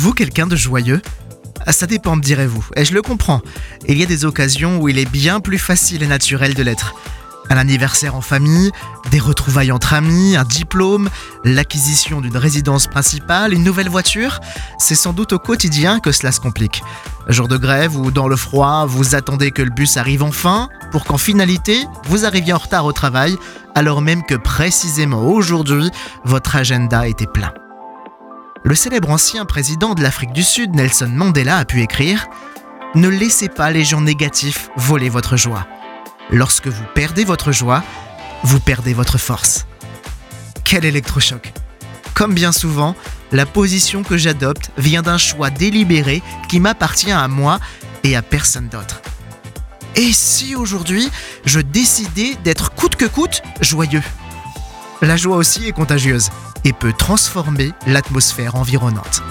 Êtes-vous quelqu'un de joyeux? Ah, Ça dépend, direz-vous, et je le comprends. Il y a des occasions où il est bien plus facile et naturel de l'être. Un anniversaire en famille, des retrouvailles entre amis, un diplôme, l'acquisition d'une résidence principale, une nouvelle voiture, c'est sans doute au quotidien que cela se complique. Jour de grève ou dans le froid, vous attendez que le bus arrive enfin, pour qu'en finalité, vous arriviez en retard au travail, alors même que précisément aujourd'hui, votre agenda était plein. Le célèbre ancien président de l'Afrique du Sud, Nelson Mandela, a pu écrire ⁇ Ne laissez pas les gens négatifs voler votre joie. Lorsque vous perdez votre joie, vous perdez votre force. Quel électrochoc Comme bien souvent, la position que j'adopte vient d'un choix délibéré qui m'appartient à moi et à personne d'autre. Et si aujourd'hui, je décidais d'être coûte que coûte joyeux? La joie aussi est contagieuse et peut transformer l'atmosphère environnante.